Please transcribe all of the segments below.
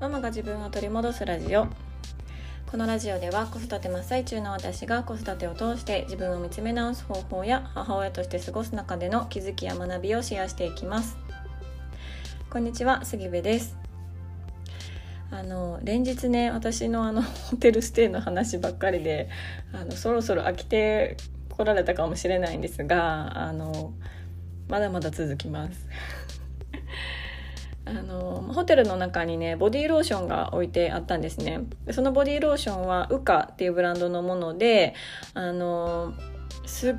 ママが自分を取り戻すラジオ。このラジオでは子育て真っ最中の私が子育てを通して自分を見つめ直す方法や母親として過ごす中での気づきや学びをシェアしていきます。こんにちは杉部です。あの連日ね私のあの ホテルステイの話ばっかりであのそろそろ飽きてこられたかもしれないんですがあのまだまだ続きます。あのホテルの中にねボディローションが置いてあったんですね。そのボディローションはウカっていうブランドのものであのすっ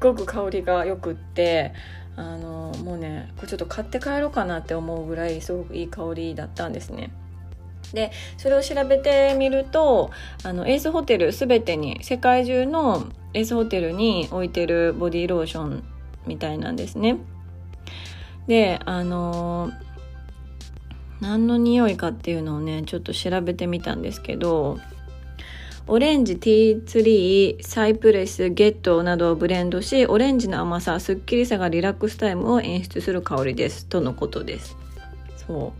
ごく香りがよくってあのもうねこれちょっと買って帰ろうかなって思うぐらいすごくいい香りだったんですね。でそれを調べてみるとあのエースホテル全てに世界中のエースホテルに置いてるボディローションみたいなんですね。であの何の匂いかっていうのをねちょっと調べてみたんですけどオレンジティーツリーサイプレスゲットなどをブレンドしオレンジの甘さすっきりさがリラックスタイムを演出する香りです。とのことです。そ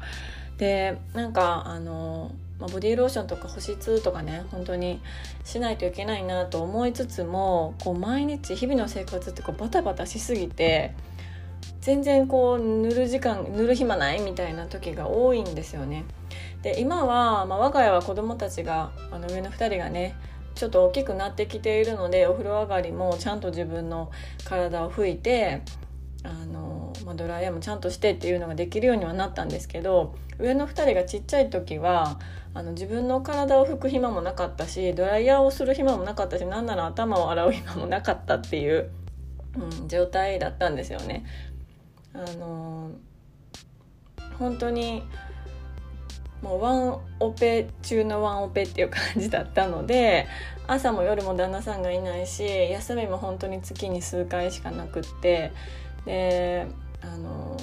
う。でなんかあのまあ、ボディーローションとか保湿とかね本当にしないといけないなと思いつつもこう毎日日々の生活ってこうバタバタしすぎて全然こう塗る時間塗る暇ないみたいな時が多いんですよね。で今は、まあ、我が家は子供たちがあの上の2人がねちょっと大きくなってきているのでお風呂上がりもちゃんと自分の体を拭いてあの、まあ、ドライヤーもちゃんとしてっていうのができるようにはなったんですけど上の2人がちっちゃい時はあの自分の体を拭く暇もなかったしドライヤーをする暇もなかったし何なら頭を洗う暇もなかったっていう、うん、状態だったんですよね。あの本当にもうワンオペ中のワンオペっていう感じだったので 朝も夜も旦那さんがいないし休みも本当に月に数回しかなくってであの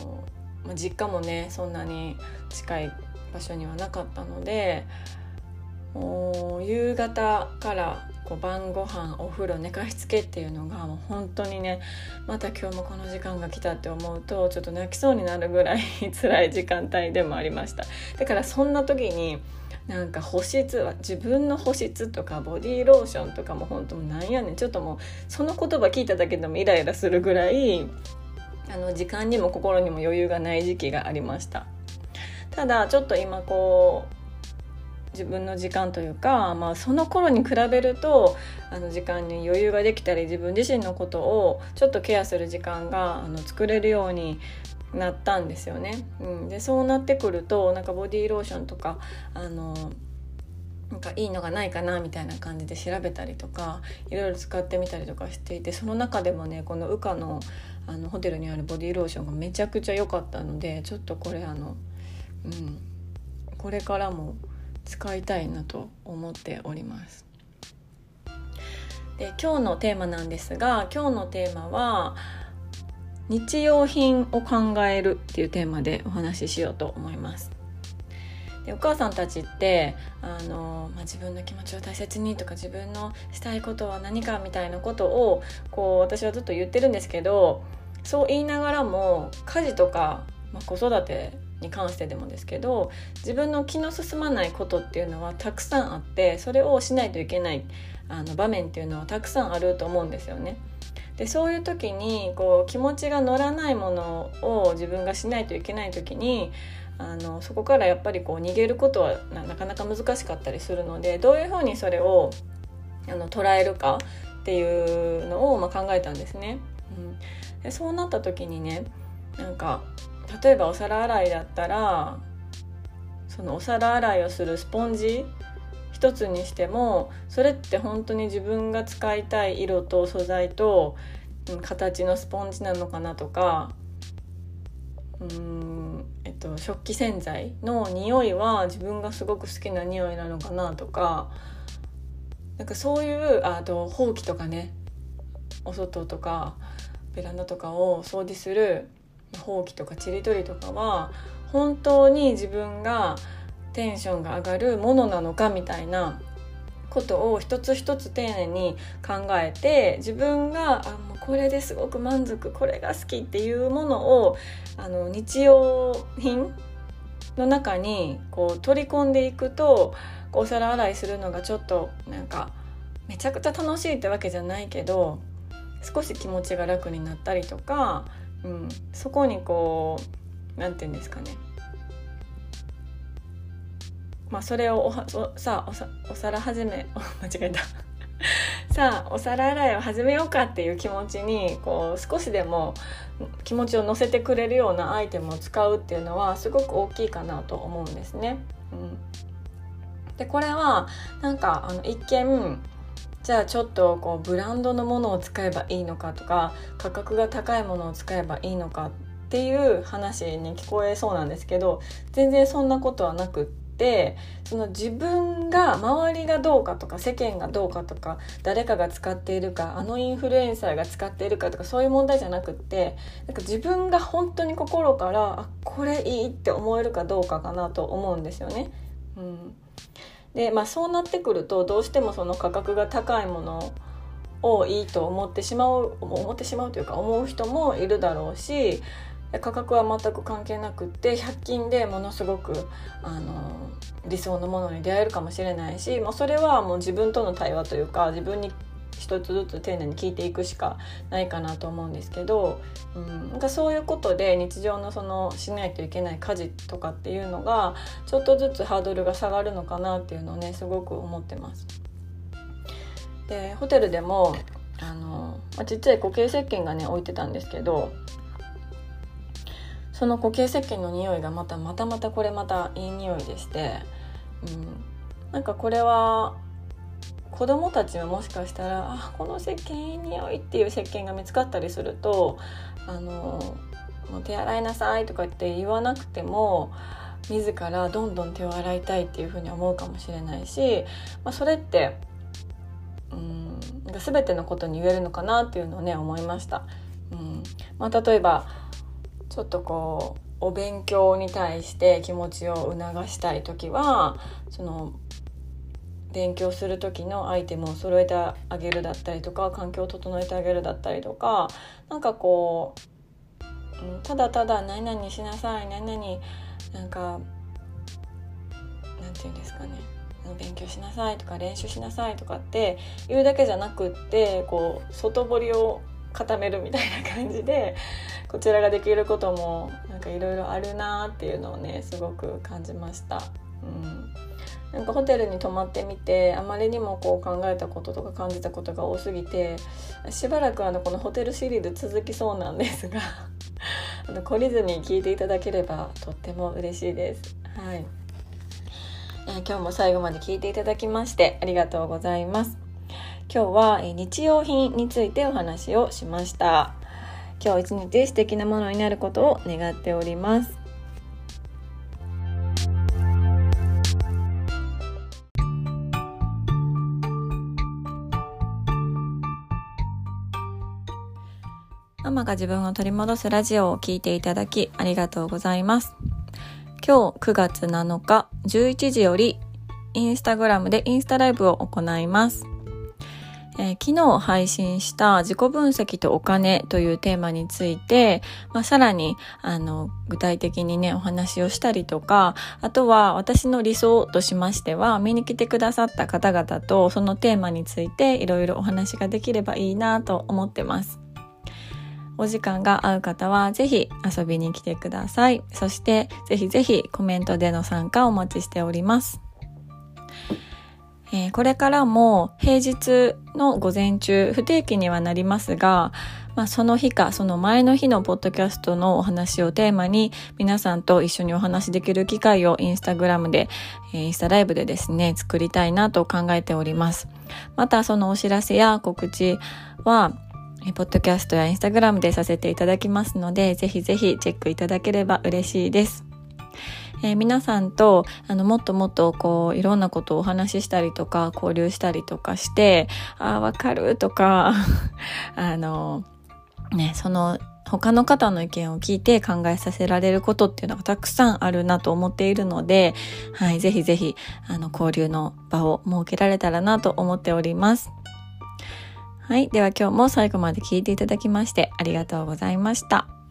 実家もねそんなに近い場所にはなかったのでもう夕方からこう晩ご飯お風呂寝かしつけっていうのがもう本当にねまた今日もこの時間が来たって思うとちょっと泣きそうになるぐらい 辛い時間帯でもありました。だからそんな時になんか保湿は自分の保湿とかボディーローションとかも本当なんやねん。ちょっともうその言葉聞いただけでもイライラするぐらいあの時間にも心にも余裕がない時期がありました。ただちょっと今こう自分の時間というか、まあ、その頃に比べるとあの時間に余裕ができたり自分自身のことをちょっとケアする時間があの作れるようになったんですよね。うん、でそうなってくるとなんかボディーローションとかあのなんかいいのがないかなみたいな感じで調べたりとかいろいろ使ってみたりとかしていてその中でもねこのウカのあのホテルにあるボディーローションがめちゃくちゃ良かったのでちょっとこれあの、うん、これからも使いたいなと思っております。で今日のテーマなんですが今日のテーマは日用品を考えるっていうテーマでお話ししようと思います。でお母さんたちってあの、まあ、自分の気持ちを大切にとか自分のしたいことは何かみたいなことをこう私はずっと言ってるんですけどそう言いながらも家事とか、まあ、子育てに関してでもですけど自分の気の進まないことっていうのはたくさんあってそれをしないといけないあの場面っていうのはたくさんあると思うんですよね。でそういう時にこう気持ちが乗らないものを自分がしないといけない時にあのそこからやっぱりこう逃げることはなかなか難しかったりするのでどういうふうにそれをあの捉えるかっていうのをまあ考えたんですね。うん、でそうなった時にねなんか例えばお皿洗いだったらそのお皿洗いをするスポンジ一つにしてもそれって本当に自分が使いたい色と素材と形のスポンジなのかなとかうん、えっと、食器洗剤の匂いは自分がすごく好きな匂いなのかなとかなんかそういうあとほうきとかねお外とかベランダとかを掃除するほうきとかちりとりとかは本当に自分がテンションが上がるものなのかみたいなことを一つ一つ丁寧に考えて自分があもうこれですごく満足これが好きっていうものをあの日用品の中にこう取り込んでいくとお皿洗いするのがちょっとなんかめちゃくちゃ楽しいってわけじゃないけど少し気持ちが楽になったりとか、うん、そこにこう何て言うんですかね。まあそれをおおさおお皿始め 間違えた。さあお皿洗いを始めようかっていう気持ちにこう少しでも気持ちを乗せてくれるようなアイテムを使うっていうのはすごく大きいかなと思うんですね。うん、でこれはなんかあの一見じゃあちょっとこうブランドのものを使えばいいのかとか価格が高いものを使えばいいのかっていう話に聞こえそうなんですけど全然そんなことはなくってその自分が周りがどうかとか世間がどうかとか誰かが使っているかあのインフルエンサーが使っているかとかそういう問題じゃなくってなんか自分が本当に心からあこれいいって思えるかどうかかなと思うんですよね。うんでまあそうなってくるとどうしてもその価格が高いものをいいと思ってしまう思ってしまうというか思う人もいるだろうし価格は全く関係なくって100均でものすごくあの理想のものに出会えるかもしれないしもうそれはもう自分との対話というか自分に一つずつ丁寧に聞いていくしかないかなと思うんですけど、うん、なんかそういうことで日常のそのしないといけない家事とかっていうのがちょっとずつハードルが下がるのかなっていうのをねすごく思ってます。でホテルでもあの、まあ、ちっちゃい固形石鹸がね置いてたんですけどその固形石鹸の匂いがまたまたまたこれまたいい匂いでして、うん、なんかこれは子供たちはもしかしたら「あこの石鹸いい匂い」っていう石鹸が見つかったりすると「あのもう手洗いなさい」とかって言わなくても自らどんどん手を洗いたいっていうふうに思うかもしれないし、まあ、それってうんなん全てのことに言えるのかなっていうのをね思いました。うんまあ、例えばちょっとこうお勉強に対して気持ちを促したい時はその勉強する時のアイテムを揃えてあげるだったりとか環境を整えてあげるだったりとかなんかこう、うん、ただただ何々しなさい何々なんかなんて言うんですかね勉強しなさいとか練習しなさいとかって言うだけじゃなくってこう外堀を固めるみたいな感じでこちらができることもなんかいろいろあるなっていうのをねすごく感じました。うんなんかホテルに泊まってみてあまりにもこう考えたこととか感じたことが多すぎてしばらくあのこのホテルシリーズ続きそうなんですが あの懲りずに聞いていただければとっても嬉しいです。はいえー、今日も最後まで聞いていただきましてありがとうございます。今日は、え、日用品についてお話をしました。今日一日素敵なものになることを願っております。ママが自分を取り戻すラジオを聴いていただきありがとうございます。今日9月7日11時よりインスタグラムでインスタライブを行います。えー、昨日配信した自己分析とお金というテーマについて、まあ、さらにあの具体的にねお話をしたりとかあとは私の理想としましては見に来てくださった方々とそのテーマについていろいろお話ができればいいなと思ってます。お時間が合う方はぜひ遊びに来てください。そしてぜひぜひコメントでの参加をお待ちしております。えー、これからも平日の午前中不定期にはなりますが、まあ、その日かその前の日のポッドキャストのお話をテーマに皆さんと一緒にお話できる機会をインスタグラムで、えー、インスタライブでですね作りたいなと考えております。またそのお知らせや告知はポッドキャストやインスタグラムでさせていただきますので、ぜひぜひチェックいただければ嬉しいです。えー、皆さんとあのもっともっとこういろんなことをお話ししたりとか交流したりとかしてああわかるとか あのねその他の方の意見を聞いて考えさせられることっていうのがたくさんあるなと思っているので、はい、ぜひぜひあの交流の場を設けられたらなと思っております。はい。では今日も最後まで聞いていただきましてありがとうございました。